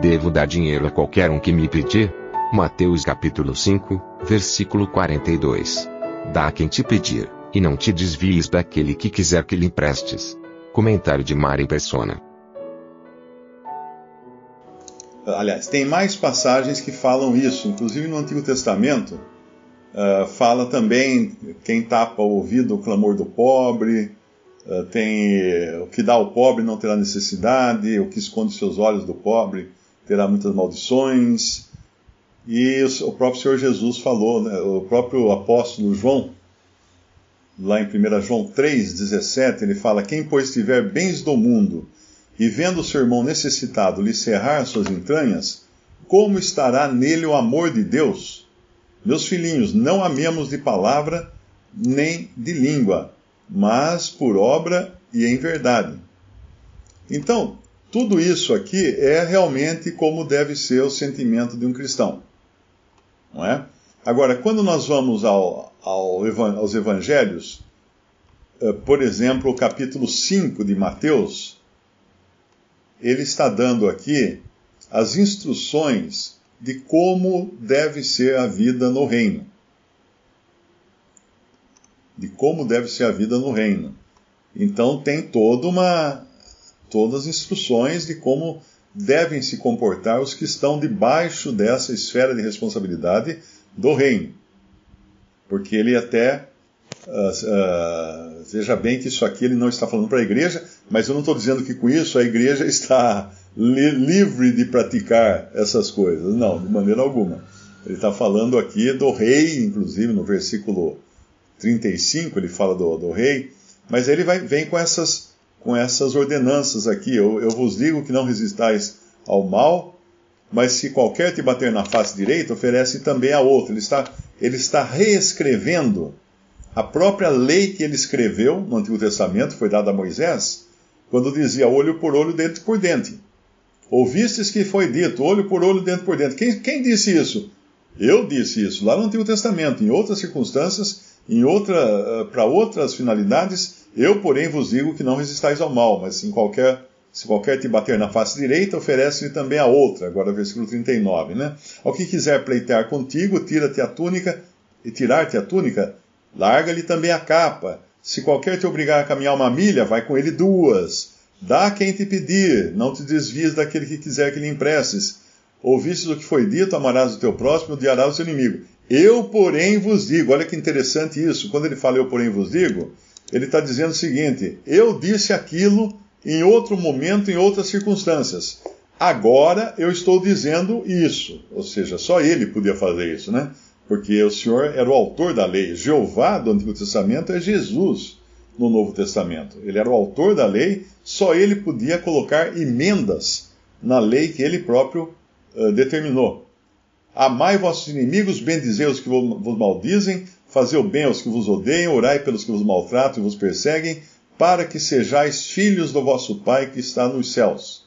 Devo dar dinheiro a qualquer um que me pedir? Mateus capítulo 5, versículo 42. Dá a quem te pedir, e não te desvies daquele que quiser que lhe emprestes. Comentário de Mari Persona. Aliás, tem mais passagens que falam isso, inclusive no Antigo Testamento, uh, fala também quem tapa o ouvido o clamor do pobre, uh, tem o que dá ao pobre não terá necessidade, o que esconde seus olhos do pobre terá muitas maldições. E o próprio Senhor Jesus falou, né, o próprio apóstolo João, lá em 1 João 3,17, ele fala: Quem, pois, tiver bens do mundo e vendo o seu irmão necessitado lhe cerrar suas entranhas, como estará nele o amor de Deus? Meus filhinhos, não amemos de palavra nem de língua, mas por obra e em verdade. Então, tudo isso aqui é realmente como deve ser o sentimento de um cristão. Não é? Agora, quando nós vamos ao, ao, aos evangelhos, eh, por exemplo, o capítulo 5 de Mateus, ele está dando aqui as instruções de como deve ser a vida no reino. De como deve ser a vida no reino. Então tem toda uma todas as instruções de como devem se comportar os que estão debaixo dessa esfera de responsabilidade do reino. Porque ele até uh, uh, veja bem que isso aqui ele não está falando para a igreja, mas eu não estou dizendo que com isso a igreja está li livre de praticar essas coisas. Não, de maneira alguma. Ele está falando aqui do rei, inclusive no versículo 35 ele fala do, do rei, mas ele vai, vem com essas, com essas ordenanças aqui. Eu, eu vos digo que não resistais ao mal, mas se qualquer te bater na face direita, oferece também a outra. Ele está, ele está reescrevendo a própria lei que ele escreveu no Antigo Testamento, foi dada a Moisés, quando dizia olho por olho, dente por dente. Ouvistes que foi dito olho por olho, dente por dente. Quem, quem disse isso? Eu disse isso lá no Antigo Testamento, em outras circunstâncias, em outra, uh, para outras finalidades. Eu, porém, vos digo que não resistais ao mal, mas em qualquer, se qualquer te bater na face direita, oferece-lhe também a outra. Agora, versículo 39, né? Ao que quiser pleitear contigo, tira-te a túnica, e tirar-te a túnica, larga-lhe também a capa. Se qualquer te obrigar a caminhar uma milha, vai com ele duas. Dá quem te pedir, não te desvies daquele que quiser que lhe emprestes. Ouvistes o que foi dito, amarás o teu próximo odiarás o seu inimigo. Eu, porém, vos digo, olha que interessante isso, quando ele fala eu, porém, vos digo, ele está dizendo o seguinte: eu disse aquilo em outro momento, em outras circunstâncias. Agora eu estou dizendo isso. Ou seja, só ele podia fazer isso, né? porque o Senhor era o autor da lei. Jeová do Antigo Testamento é Jesus no Novo Testamento. Ele era o autor da lei, só ele podia colocar emendas na lei que ele próprio uh, determinou. Amai vossos inimigos, bendizei os que vos maldizem, fazei o bem aos que vos odeiam, orai pelos que vos maltratam e vos perseguem, para que sejais filhos do vosso Pai que está nos céus.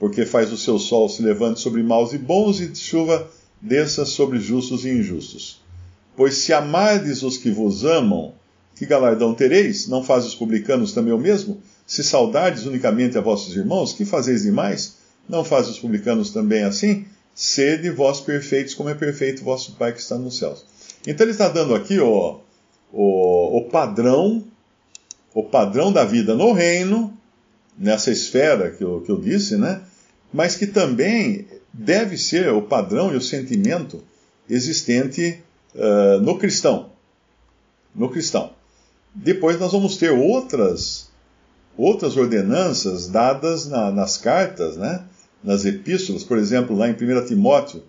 Porque faz o seu sol se levante sobre maus e bons e chuva desça sobre justos e injustos. Pois se amardes os que vos amam, que galardão tereis? Não faz os publicanos também o mesmo? Se saudardes unicamente a vossos irmãos, que fazeis demais? Não faz os publicanos também assim? Sede vós perfeitos, como é perfeito vosso Pai que está nos céus. Então ele está dando aqui o, o, padrão, o padrão da vida no reino, nessa esfera que eu, que eu disse, né? Mas que também deve ser o padrão e o sentimento existente uh, no cristão. No cristão. Depois nós vamos ter outras, outras ordenanças dadas na, nas cartas, né? Nas epístolas. Por exemplo, lá em 1 Timóteo,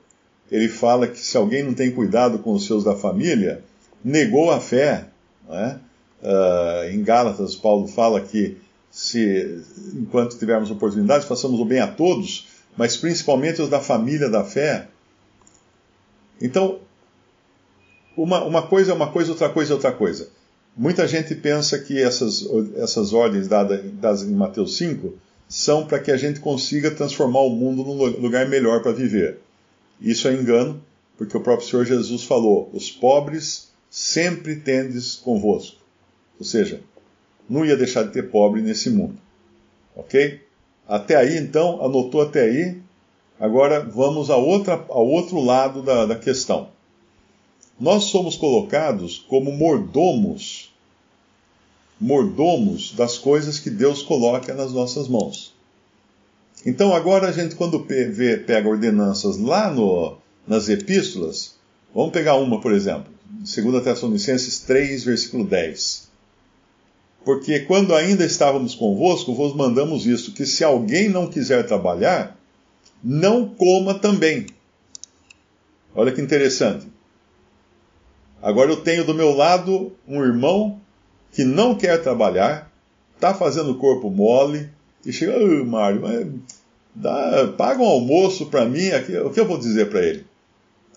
ele fala que se alguém não tem cuidado com os seus da família, negou a fé. Uh, em Gálatas, Paulo fala que se enquanto tivermos oportunidade, façamos o bem a todos, mas principalmente os da família da fé. Então, uma, uma coisa é uma coisa, outra coisa é outra coisa. Muita gente pensa que essas, essas ordens dadas, dadas em Mateus 5 são para que a gente consiga transformar o mundo num lugar melhor para viver. Isso é engano, porque o próprio Senhor Jesus falou: os pobres sempre tendes convosco. Ou seja, não ia deixar de ter pobre nesse mundo. Ok? Até aí, então, anotou até aí. Agora vamos a outra, ao outro lado da, da questão. Nós somos colocados como mordomos, mordomos das coisas que Deus coloca nas nossas mãos. Então, agora a gente, quando vê, pega ordenanças lá no, nas epístolas, vamos pegar uma, por exemplo, 2 Tessalonicenses 3, versículo 10. Porque quando ainda estávamos convosco, vos mandamos isto: que se alguém não quiser trabalhar, não coma também. Olha que interessante. Agora eu tenho do meu lado um irmão que não quer trabalhar, está fazendo o corpo mole, e chega, oh, Mário, mas dá, paga um almoço para mim, aqui, o que eu vou dizer para ele?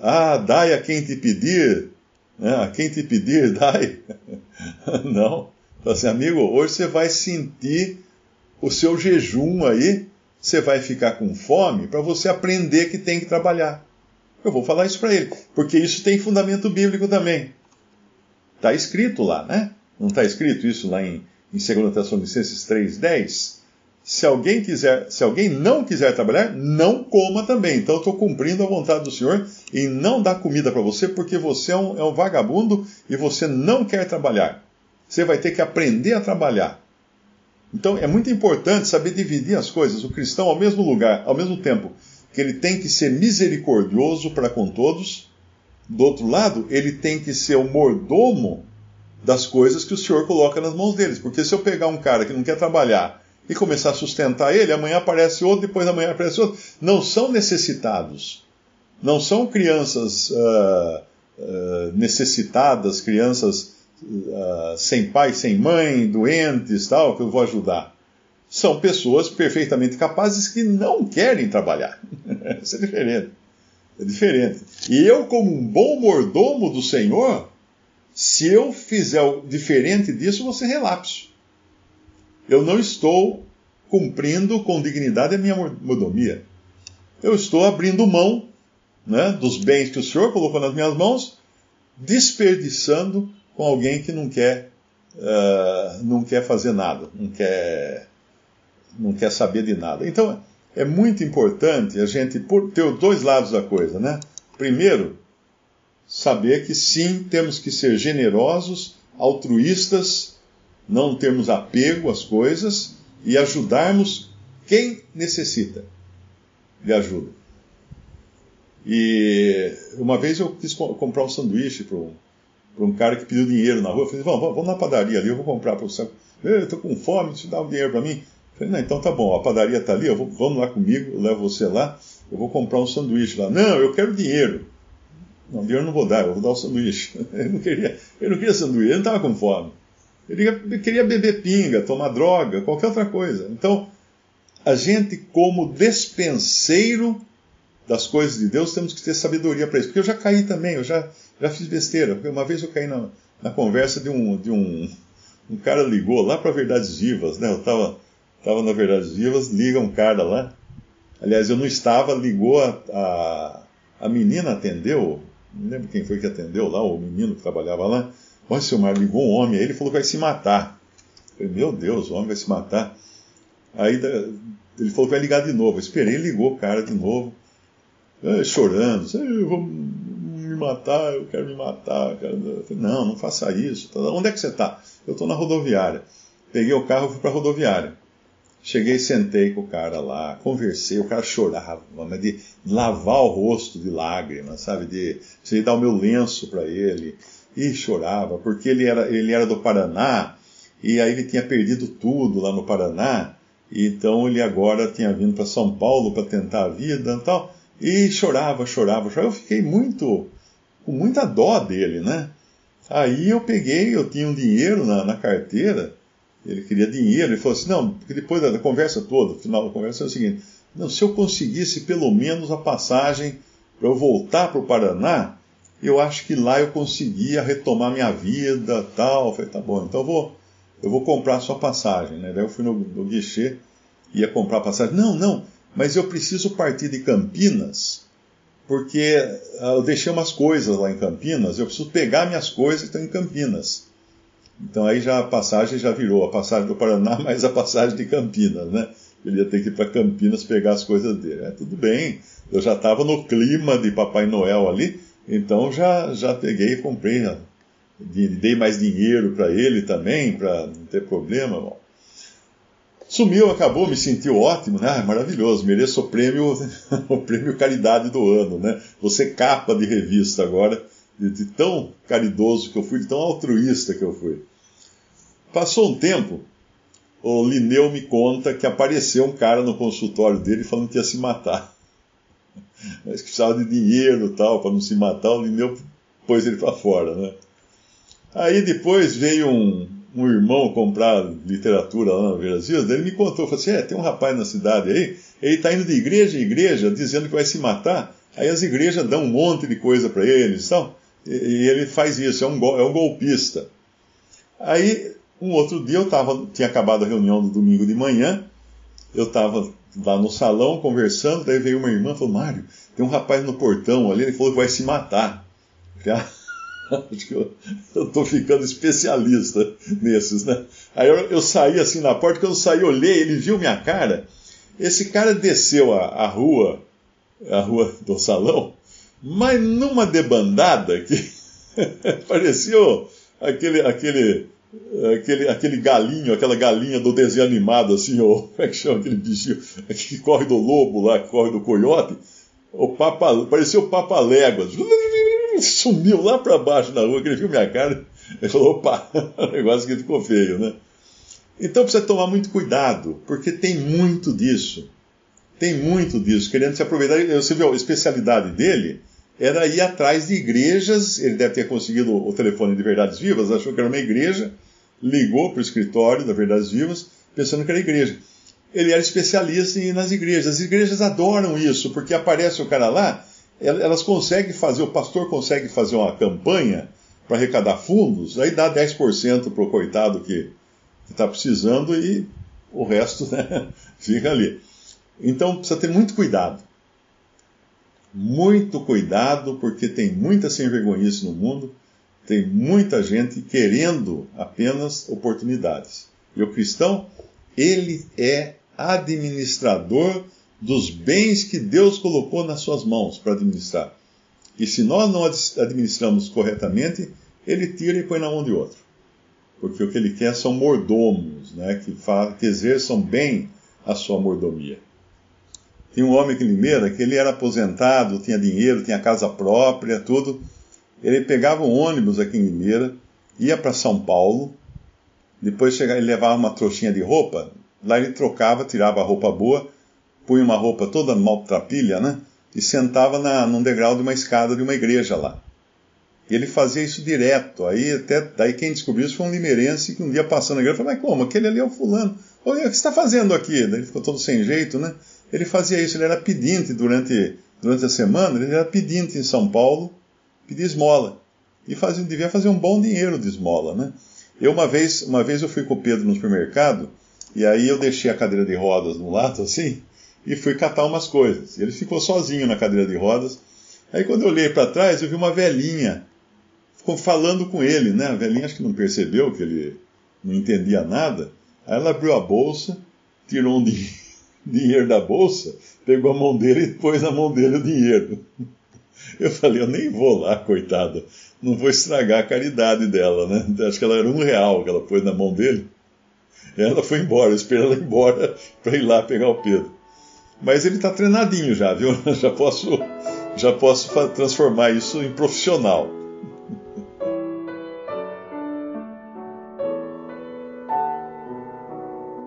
Ah, dai a quem te pedir, né? a quem te pedir, dai. não. Então, assim, amigo, hoje você vai sentir o seu jejum aí, você vai ficar com fome para você aprender que tem que trabalhar. Eu vou falar isso para ele, porque isso tem fundamento bíblico também. Está escrito lá, né? Não está escrito isso lá em, em 2 Tessalonicenses 3,10? Se alguém quiser, se alguém não quiser trabalhar, não coma também. Então eu estou cumprindo a vontade do Senhor em não dar comida para você, porque você é um, é um vagabundo e você não quer trabalhar. Você vai ter que aprender a trabalhar. Então é muito importante saber dividir as coisas. O cristão, ao mesmo lugar, ao mesmo tempo que ele tem que ser misericordioso para com todos, do outro lado, ele tem que ser o mordomo das coisas que o Senhor coloca nas mãos deles. Porque se eu pegar um cara que não quer trabalhar e começar a sustentar ele, amanhã aparece outro, depois amanhã aparece outro. Não são necessitados. Não são crianças uh, uh, necessitadas, crianças uh, sem pai, sem mãe, doentes, tal, que eu vou ajudar são pessoas perfeitamente capazes que não querem trabalhar. Isso é diferente. É diferente. E eu, como um bom mordomo do Senhor, se eu fizer diferente disso, você relapso. Eu não estou cumprindo com dignidade a minha mordomia. Eu estou abrindo mão né, dos bens que o Senhor colocou nas minhas mãos, desperdiçando com alguém que não quer, uh, não quer fazer nada, não quer não quer saber de nada. Então, é muito importante a gente ter dois lados da coisa, né? Primeiro, saber que sim, temos que ser generosos, altruístas, não termos apego às coisas e ajudarmos quem necessita de ajuda. E uma vez eu quis comprar um sanduíche para um, um, cara que pediu dinheiro na rua. Eu falei, vamos, vamos na padaria ali, eu vou comprar para você. Eu estou com fome, te dá um dinheiro para mim. Falei, não, então tá bom, a padaria está ali, vou, vamos lá comigo, eu levo você lá, eu vou comprar um sanduíche lá. Não, eu quero dinheiro. Não, dinheiro não vou dar, eu vou dar o sanduíche. Ele não queria, ele não queria sanduíche, ele não estava com fome. Ele queria beber pinga, tomar droga, qualquer outra coisa. Então, a gente, como despenseiro das coisas de Deus, temos que ter sabedoria para isso. Porque eu já caí também, eu já, já fiz besteira. Uma vez eu caí na, na conversa de um, de um. Um cara ligou lá para Verdades Vivas, né? Eu estava Estava na Verdades Vivas, liga um cara lá. Aliás, eu não estava, ligou a, a, a menina atendeu, não lembro quem foi que atendeu lá, o menino que trabalhava lá. Olha, seu Mar, ligou um homem aí, ele falou que vai se matar. Eu falei, meu Deus, o homem vai se matar. Aí ele falou que vai ligar de novo. Eu esperei, ligou o cara de novo, eh, chorando, eu vou me matar, eu quero me matar. Eu falei, não, não faça isso. Onde é que você está? Eu estou na rodoviária. Peguei o carro e fui para a rodoviária. Cheguei, sentei com o cara lá, conversei, o cara chorava, mas de lavar o rosto de lágrimas, sabe? De, de dar o meu lenço para ele. E chorava, porque ele era, ele era do Paraná, e aí ele tinha perdido tudo lá no Paraná, e então ele agora tinha vindo para São Paulo para tentar a vida e tal. E chorava, chorava, chorava. Eu fiquei muito, com muita dó dele, né? Aí eu peguei, eu tinha um dinheiro na, na carteira, Ele queria dinheiro. Ele falou assim: não, porque depois da conversa toda, o final da conversa é o seguinte: não, se eu conseguisse pelo menos a passagem para eu voltar para o Paraná, eu acho que lá eu conseguia retomar minha vida tal. Eu falei, tá bom, então eu vou, eu vou comprar a sua passagem. Né? Daí eu fui no, no guichê, ia comprar a passagem. Não, não, mas eu preciso partir de Campinas, porque ah, eu deixei umas coisas lá em Campinas, eu preciso pegar minhas coisas que estão em Campinas. Então aí já a passagem já virou a passagem do Paraná mais a passagem de Campinas, né? Ele ia ter que ir para Campinas pegar as coisas dele. É, tudo bem, eu já estava no clima de Papai Noel ali, então já, já peguei e comprei, né? dei mais dinheiro para ele também, para não ter problema. Bom. Sumiu, acabou, me sentiu ótimo, né? Maravilhoso, mereço o prêmio, o prêmio Caridade do ano, né? Você capa de revista agora, de, de tão caridoso que eu fui, de tão altruísta que eu fui. Passou um tempo, o Lineu me conta que apareceu um cara no consultório dele falando que ia se matar. Mas que precisava de dinheiro tal, para não se matar, o Lineu pôs ele para fora, né? Aí depois veio um, um irmão comprar literatura lá na daí ele me contou, falou assim, é, tem um rapaz na cidade aí, ele está indo de igreja em igreja, dizendo que vai se matar, aí as igrejas dão um monte de coisa para ele tal, e, ele faz isso, é um, é um golpista. Aí um outro dia eu tava, tinha acabado a reunião do domingo de manhã, eu estava lá no salão conversando, daí veio uma irmã e falou, Mário, tem um rapaz no portão ali, ele falou que vai se matar. Acho que eu, estou ficando especialista nesses, né? Aí eu, eu, saí assim na porta, quando eu saí, olhei, ele viu minha cara. Esse cara desceu a, a rua, a rua do salão, mas numa debandada que parecia aquele, aquele aquele, aquele galinho, aquela galinha do desenho animado, assim, ou como é que chama aquele bichinho? Que corre do lobo lá, que corre do coiote, o papa, parecia o Papa Léguas, sumiu lá para baixo na rua, que ele viu minha cara, ele falou, opa, o negócio que ficou feio, né? Então precisa tomar muito cuidado, porque tem muito disso, tem muito disso, querendo se aproveitar, você viu a especialidade dele, era ir atrás de igrejas. Ele deve ter conseguido o telefone de Verdades Vivas, achou que era uma igreja, ligou para o escritório da Verdades Vivas, pensando que era igreja. Ele era especialista em ir nas igrejas. As igrejas adoram isso, porque aparece o cara lá, elas conseguem fazer, o pastor consegue fazer uma campanha para arrecadar fundos, aí dá 10% para o coitado que está precisando e o resto né, fica ali. Então precisa ter muito cuidado. Muito cuidado, porque tem muita sem vergonhice no mundo, tem muita gente querendo apenas oportunidades. E o cristão, ele é administrador dos bens que Deus colocou nas suas mãos para administrar. E se nós não administramos corretamente, ele tira e põe na mão de outro. Porque o que ele quer são mordomos, né, que, que exerçam bem a sua mordomia. Tinha um homem aqui em Limeira que ele era aposentado, tinha dinheiro, tinha casa própria, tudo. Ele pegava um ônibus aqui em Limeira, ia para São Paulo, depois chegava, ele levava uma trouxinha de roupa, lá ele trocava, tirava a roupa boa, punha uma roupa toda maltrapilha, né? E sentava na, num degrau de uma escada de uma igreja lá. E ele fazia isso direto. Aí até daí quem descobriu isso foi um limeirense que um dia passando na igreja falou, mas como? Aquele ali é o fulano. o que você está fazendo aqui? Daí ele ficou todo sem jeito, né? Ele fazia isso, ele era pedinte durante, durante a semana, ele era pedinte em São Paulo, pedia esmola. E fazia, devia fazer um bom dinheiro de esmola, né? Eu uma vez, uma vez eu fui com o Pedro no supermercado, e aí eu deixei a cadeira de rodas no lado, assim, e fui catar umas coisas. Ele ficou sozinho na cadeira de rodas. Aí quando eu olhei para trás, eu vi uma velhinha ficou falando com ele, né? A velhinha acho que não percebeu que ele não entendia nada. Aí ela abriu a bolsa, tirou um dinheiro dinheiro da bolsa, pegou a mão dele e pôs na mão dele o dinheiro. Eu falei, eu nem vou lá, coitada. Não vou estragar a caridade dela, né? Acho que ela era um real que ela pôs na mão dele. Ela foi embora, esperei ela ir embora para ir lá pegar o Pedro. Mas ele está treinadinho já, viu? Já posso, já posso transformar isso em profissional.